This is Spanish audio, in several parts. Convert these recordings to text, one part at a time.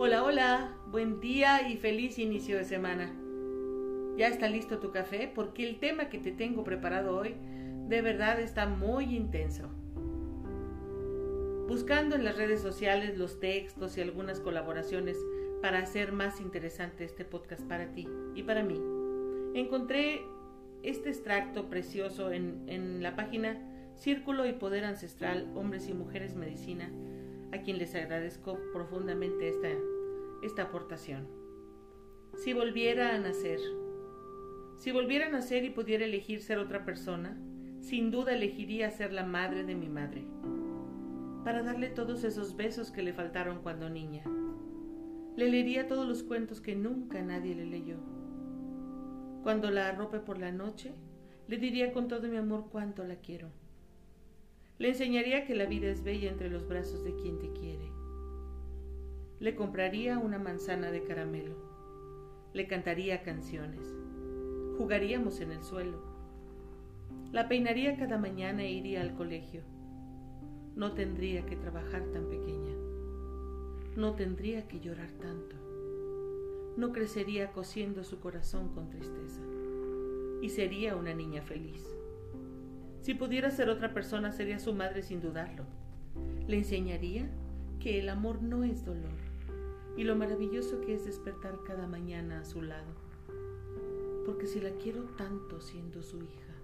Hola, hola, buen día y feliz inicio de semana. ¿Ya está listo tu café? Porque el tema que te tengo preparado hoy de verdad está muy intenso. Buscando en las redes sociales los textos y algunas colaboraciones para hacer más interesante este podcast para ti y para mí, encontré este extracto precioso en, en la página Círculo y Poder Ancestral, Hombres y Mujeres Medicina, a quien les agradezco profundamente esta, esta aportación. Si volviera a nacer, si volviera a nacer y pudiera elegir ser otra persona, sin duda elegiría ser la madre de mi madre, para darle todos esos besos que le faltaron cuando niña. Le leería todos los cuentos que nunca nadie le leyó. Cuando la arrope por la noche, le diría con todo mi amor cuánto la quiero. Le enseñaría que la vida es bella entre los brazos de quien te quiere. Le compraría una manzana de caramelo. Le cantaría canciones. Jugaríamos en el suelo. La peinaría cada mañana e iría al colegio. No tendría que trabajar tan pequeña. No tendría que llorar tanto. No crecería cosiendo su corazón con tristeza. Y sería una niña feliz. Si pudiera ser otra persona, sería su madre sin dudarlo. Le enseñaría que el amor no es dolor y lo maravilloso que es despertar cada mañana a su lado. Porque si la quiero tanto siendo su hija,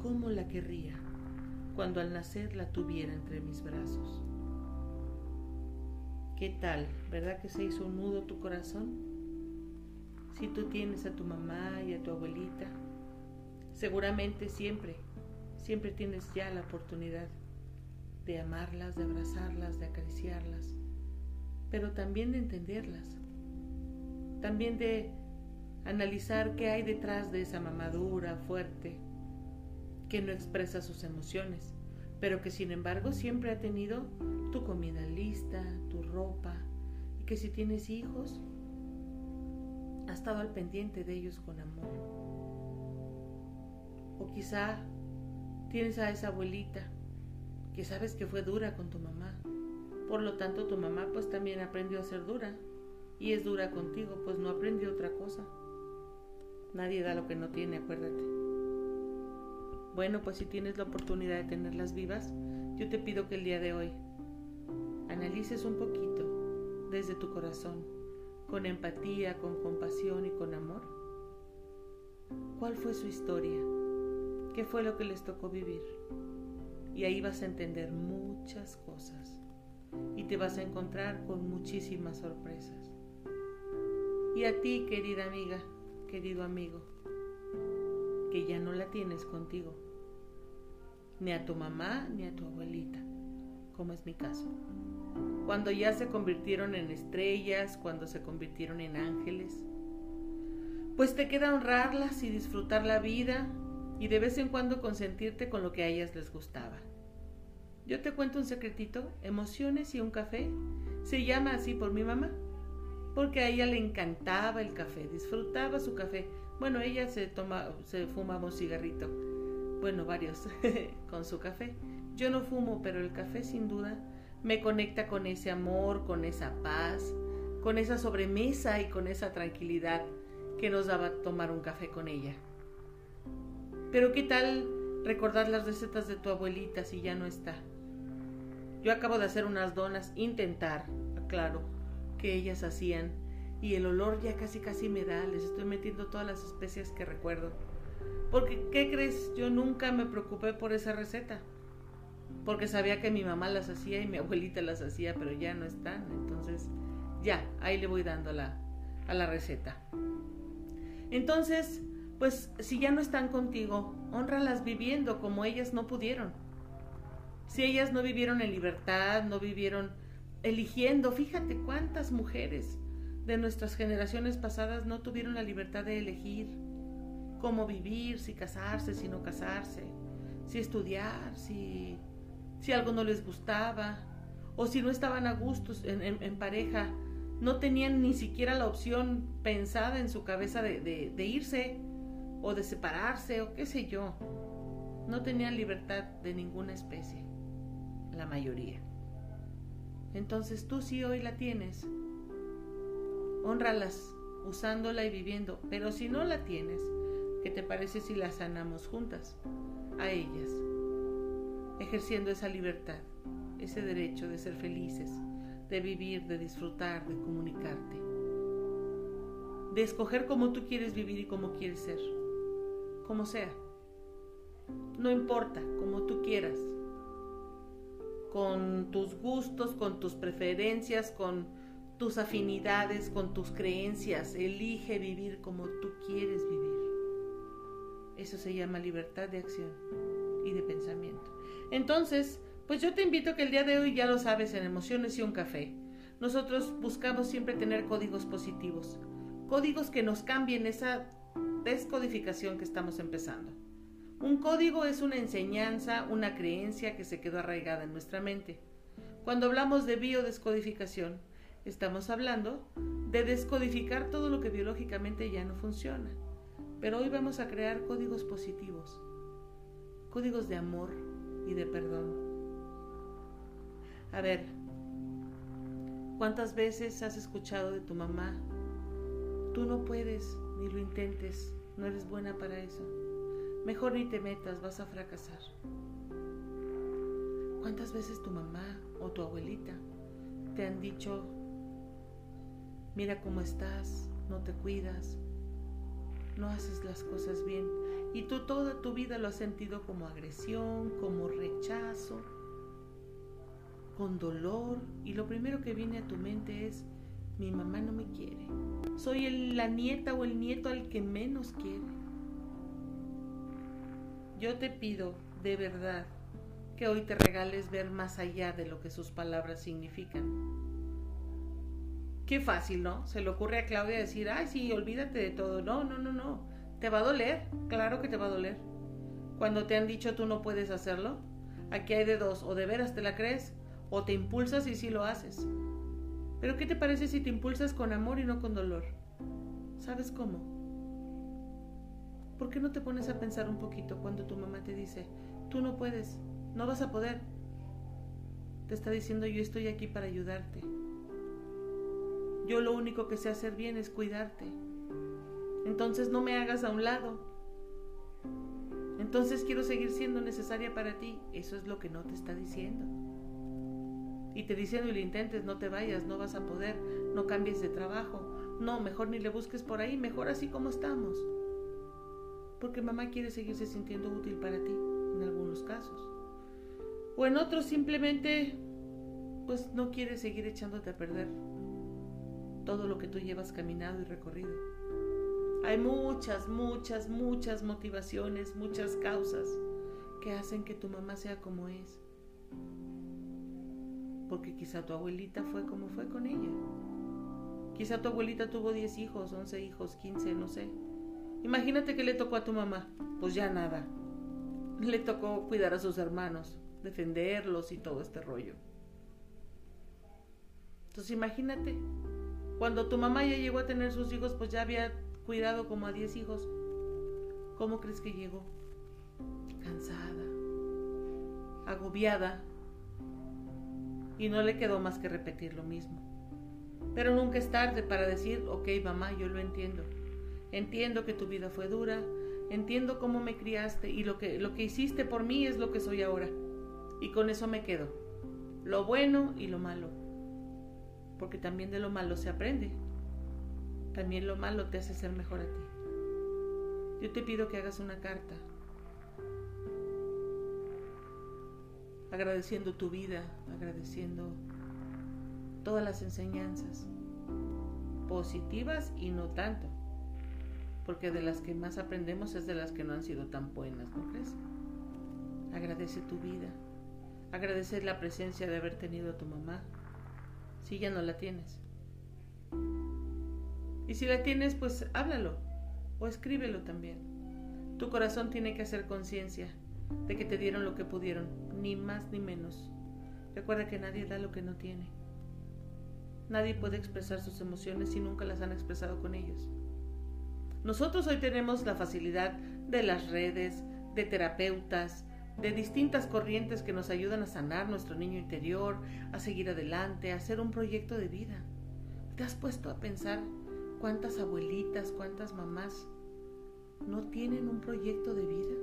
¿cómo la querría cuando al nacer la tuviera entre mis brazos? ¿Qué tal? ¿Verdad que se hizo un nudo tu corazón? Si tú tienes a tu mamá y a tu abuelita, seguramente siempre siempre tienes ya la oportunidad de amarlas, de abrazarlas, de acariciarlas, pero también de entenderlas, también de analizar qué hay detrás de esa mamadura fuerte que no expresa sus emociones, pero que sin embargo siempre ha tenido tu comida lista, tu ropa, y que si tienes hijos, ha estado al pendiente de ellos con amor. O quizá Tienes a esa abuelita que sabes que fue dura con tu mamá. Por lo tanto, tu mamá pues también aprendió a ser dura. Y es dura contigo, pues no aprendió otra cosa. Nadie da lo que no tiene, acuérdate. Bueno, pues si tienes la oportunidad de tenerlas vivas, yo te pido que el día de hoy analices un poquito desde tu corazón, con empatía, con compasión y con amor. ¿Cuál fue su historia? qué fue lo que les tocó vivir. Y ahí vas a entender muchas cosas y te vas a encontrar con muchísimas sorpresas. Y a ti, querida amiga, querido amigo, que ya no la tienes contigo, ni a tu mamá ni a tu abuelita, como es mi caso. Cuando ya se convirtieron en estrellas, cuando se convirtieron en ángeles, pues te queda honrarlas y disfrutar la vida y de vez en cuando consentirte con lo que a ellas les gustaba. Yo te cuento un secretito, emociones y un café. Se llama así por mi mamá, porque a ella le encantaba el café, disfrutaba su café. Bueno, ella se toma, se fumaba un cigarrito, bueno, varios, con su café. Yo no fumo, pero el café sin duda me conecta con ese amor, con esa paz, con esa sobremesa y con esa tranquilidad que nos daba tomar un café con ella. Pero ¿qué tal recordar las recetas de tu abuelita si ya no está? Yo acabo de hacer unas donas, intentar, claro, que ellas hacían, y el olor ya casi casi me da, les estoy metiendo todas las especias que recuerdo. Porque, ¿qué crees? Yo nunca me preocupé por esa receta. Porque sabía que mi mamá las hacía y mi abuelita las hacía, pero ya no están. Entonces, ya, ahí le voy dando la, a la receta. Entonces, pues si ya no están contigo, honralas viviendo como ellas no pudieron. Si ellas no vivieron en libertad, no vivieron eligiendo, fíjate cuántas mujeres de nuestras generaciones pasadas no tuvieron la libertad de elegir cómo vivir, si casarse, si no casarse, si estudiar, si, si algo no les gustaba, o si no estaban a gustos en, pareja, no tenían ni siquiera la opción pensada en su cabeza de irse o de separarse o qué sé yo. No tenían libertad de ninguna especie, la mayoría. Entonces tú sí hoy la tienes, Honralas, usándola y viviendo, pero si no la tienes, ¿qué te parece si la sanamos juntas? A ellas, ejerciendo esa libertad, ese derecho de ser felices, de vivir, de disfrutar, de comunicarte, de escoger cómo tú quieres vivir y cómo quieres ser, como sea. No importa, como tú quieras, con tus gustos, con tus preferencias, con tus afinidades, con tus creencias. Elige vivir como tú quieres vivir. Eso se llama libertad de acción y de pensamiento. Entonces, pues yo te invito a que el día de hoy ya lo sabes en Emociones y un café. Nosotros buscamos siempre tener códigos positivos, códigos que nos cambien esa descodificación que estamos empezando. Un código es una enseñanza, una creencia que se quedó arraigada en nuestra mente. Cuando hablamos de biodescodificación, estamos hablando de descodificar todo lo que biológicamente ya no funciona. Pero hoy vamos a crear códigos positivos, códigos de amor y de perdón. A ver, ¿cuántas veces has escuchado de tu mamá? Tú no puedes, ni lo intentes, no eres buena para eso. Mejor ni te metas, vas a fracasar. ¿Cuántas veces tu mamá o tu abuelita te han dicho, mira cómo estás, no te cuidas, no haces las cosas bien? Y tú toda tu vida lo has sentido como agresión, como rechazo, con dolor. Y lo primero que viene a tu mente es, mi mamá no me quiere. Soy la nieta o el nieto al que menos quiere. Yo te pido de verdad que hoy te regales ver más allá de lo que sus palabras significan. Qué fácil, ¿no? Se le ocurre a Claudia decir, ay, sí, olvídate de todo. No, no, no, no. Te va a doler, claro que te va a doler. Cuando te han dicho tú no puedes hacerlo, aquí hay de dos, o de veras te la crees, o te impulsas y sí lo haces. Pero ¿qué te parece si te impulsas con amor y no con dolor? ¿Sabes cómo? ¿Por qué no te pones a pensar un poquito cuando tu mamá te dice, tú no puedes, no vas a poder? Te está diciendo, yo estoy aquí para ayudarte. Yo lo único que sé hacer bien es cuidarte. Entonces no me hagas a un lado. Entonces quiero seguir siendo necesaria para ti. Eso es lo que no te está diciendo. Y te diciendo y lo intentes, no te vayas, no vas a poder, no cambies de trabajo. No, mejor ni le busques por ahí, mejor así como estamos porque mamá quiere seguirse sintiendo útil para ti, en algunos casos. O en otros simplemente, pues no quiere seguir echándote a perder todo lo que tú llevas caminado y recorrido. Hay muchas, muchas, muchas motivaciones, muchas causas que hacen que tu mamá sea como es. Porque quizá tu abuelita fue como fue con ella. Quizá tu abuelita tuvo 10 hijos, 11 hijos, 15, no sé. Imagínate que le tocó a tu mamá. Pues ya nada. Le tocó cuidar a sus hermanos, defenderlos y todo este rollo. Entonces imagínate, cuando tu mamá ya llegó a tener sus hijos, pues ya había cuidado como a 10 hijos. ¿Cómo crees que llegó? Cansada, agobiada, y no le quedó más que repetir lo mismo. Pero nunca es tarde para decir, ok mamá, yo lo entiendo. Entiendo que tu vida fue dura, entiendo cómo me criaste y lo que, lo que hiciste por mí es lo que soy ahora. Y con eso me quedo. Lo bueno y lo malo. Porque también de lo malo se aprende. También lo malo te hace ser mejor a ti. Yo te pido que hagas una carta agradeciendo tu vida, agradeciendo todas las enseñanzas, positivas y no tanto porque de las que más aprendemos es de las que no han sido tan buenas, ¿no crees? Agradece tu vida, agradece la presencia de haber tenido a tu mamá, si ya no la tienes. Y si la tienes, pues háblalo o escríbelo también. Tu corazón tiene que hacer conciencia de que te dieron lo que pudieron, ni más ni menos. Recuerda que nadie da lo que no tiene. Nadie puede expresar sus emociones si nunca las han expresado con ellos. Nosotros hoy tenemos la facilidad de las redes, de terapeutas, de distintas corrientes que nos ayudan a sanar nuestro niño interior, a seguir adelante, a hacer un proyecto de vida. te has puesto a pensar cuántas abuelitas, cuántas mamás no tienen un proyecto de vida?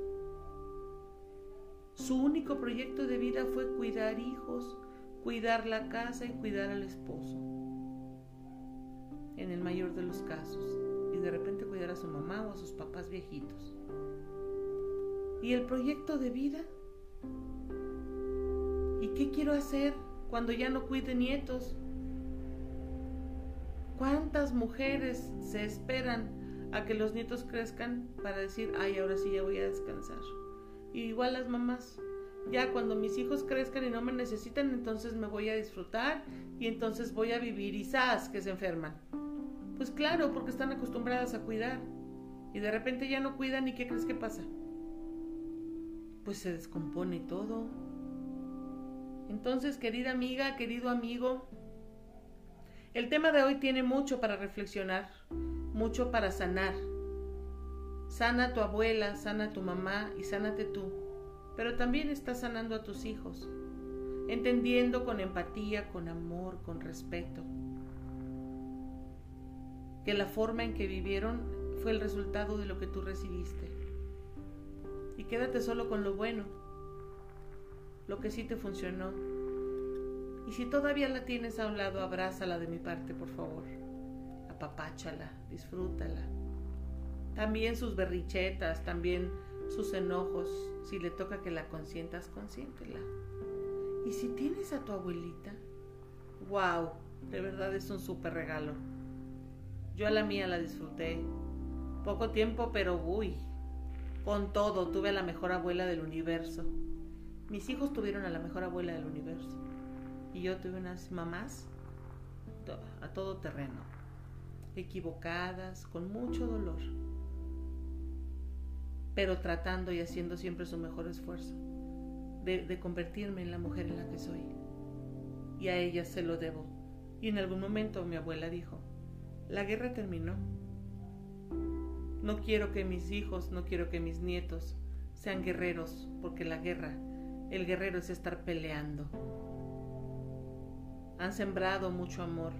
Su único proyecto de vida fue cuidar hijos, cuidar la casa y cuidar al esposo. En el mayor de los casos. De repente cuidar a su mamá o a sus papás viejitos. ¿Y el proyecto de vida? ¿Y qué quiero hacer cuando ya no cuide nietos? ¿Cuántas mujeres se esperan a que los nietos crezcan para decir, ay, ahora sí ya voy a descansar? Y igual las mamás, ya cuando mis hijos crezcan y no me necesitan, entonces me voy a disfrutar y entonces voy a vivir y ¡zas! que se enferman. Pues claro, porque están acostumbradas a cuidar. Y de repente ya no cuidan y ¿qué crees que pasa? Pues se descompone todo. Entonces, querida amiga, querido amigo, el tema de hoy tiene mucho para reflexionar, mucho para sanar. Sana a tu abuela, sana a tu mamá y sánate tú, pero también estás sanando a tus hijos, entendiendo con empatía, con amor, con respeto, que la forma en que vivieron fue el resultado de lo que tú recibiste. Y quédate solo con lo bueno, lo que sí te funcionó. Y si todavía la tienes a un lado, abrázala de mi parte, por favor. Apapáchala, disfrútala también sus berrichetas, también sus enojos. Si le toca que la consientas, consiéntela. Y si tienes a tu abuelita, wow, de verdad es un súper regalo. Yo a la mía la disfruté. Poco tiempo, pero uy, con todo, tuve a la mejor abuela del universo. Mis hijos tuvieron a la mejor abuela del universo. Y yo tuve unas mamás a todo terreno, equivocadas, con mucho dolor pero tratando y haciendo siempre su mejor esfuerzo de, convertirme en la mujer en la que soy. Y a ella se lo debo. Y en algún momento mi abuela dijo, la guerra terminó. No quiero que mis hijos, no quiero que mis nietos sean guerreros, porque la guerra, el guerrero es estar peleando. Han sembrado mucho amor.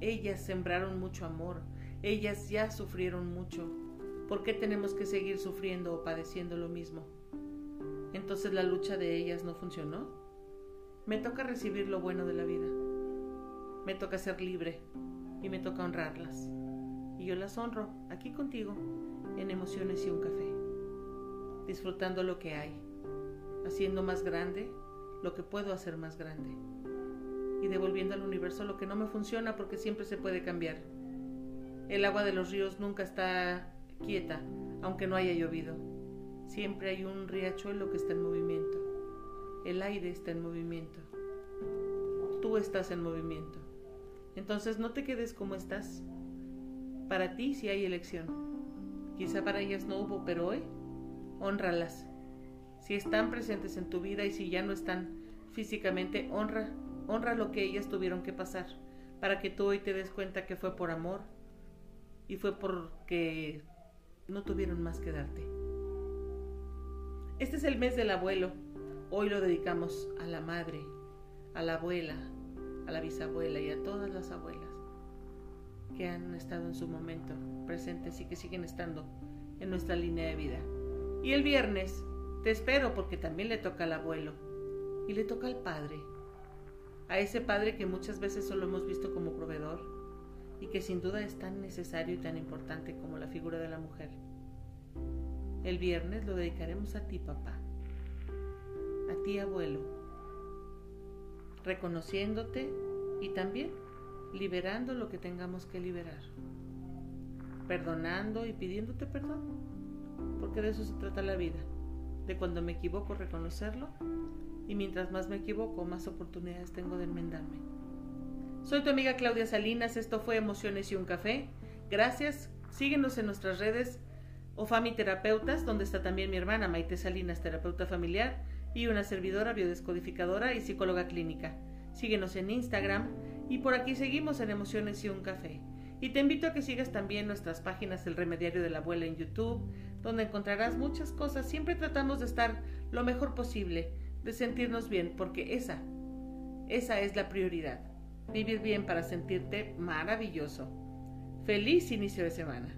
Ellas sembraron mucho amor. Ellas ya sufrieron mucho ¿Por qué tenemos que seguir sufriendo o padeciendo lo mismo? Entonces la lucha de ellas no funcionó. Me toca recibir lo bueno de la vida. Me toca ser libre y me toca honrarlas. Y yo las honro aquí contigo en emociones y un café, disfrutando lo que hay, haciendo más grande lo que puedo hacer más grande y devolviendo al universo lo que no me funciona porque siempre se puede cambiar. El agua de los ríos nunca está quieta, aunque no haya llovido. Siempre hay un riachuelo que está en movimiento. El aire está en movimiento. Tú estás en movimiento. Entonces no te quedes como estás. Para ti sí hay elección. Quizá para ellas no hubo, pero hoy, honralas. Si están presentes en tu vida y si ya no están físicamente, honra, honra lo que ellas tuvieron que pasar, para que tú hoy te des cuenta que fue por amor y fue porque no tuvieron más que darte. Este es el mes del abuelo. Hoy lo dedicamos a la madre, a la abuela, a la bisabuela y a todas las abuelas que han estado en su momento presentes y que siguen estando en nuestra línea de vida. Y el viernes te espero porque también le toca al abuelo y le toca al padre, a ese padre que muchas veces solo hemos visto como proveedor y que sin duda es tan necesario y tan importante como la figura de la mujer. El viernes lo dedicaremos a ti, papá, a ti, abuelo, reconociéndote y también liberando lo que tengamos que liberar, perdonando y pidiéndote perdón, porque de eso se trata la vida, de cuando me equivoco reconocerlo y mientras más me equivoco, más oportunidades tengo de enmendarme. Soy tu amiga Claudia Salinas, esto fue Emociones y un café. Gracias, síguenos en nuestras redes o Terapeutas, donde está también mi hermana Maite Salinas, terapeuta familiar, y una servidora biodescodificadora y psicóloga clínica. Síguenos en Instagram y por aquí seguimos en Emociones y un café. Y te invito a que sigas también nuestras páginas El Remediario de la Abuela en YouTube, donde encontrarás muchas cosas. Siempre tratamos de estar lo mejor posible, de sentirnos bien, porque esa, esa es la prioridad Vivir bien para sentirte maravilloso. Feliz inicio de semana.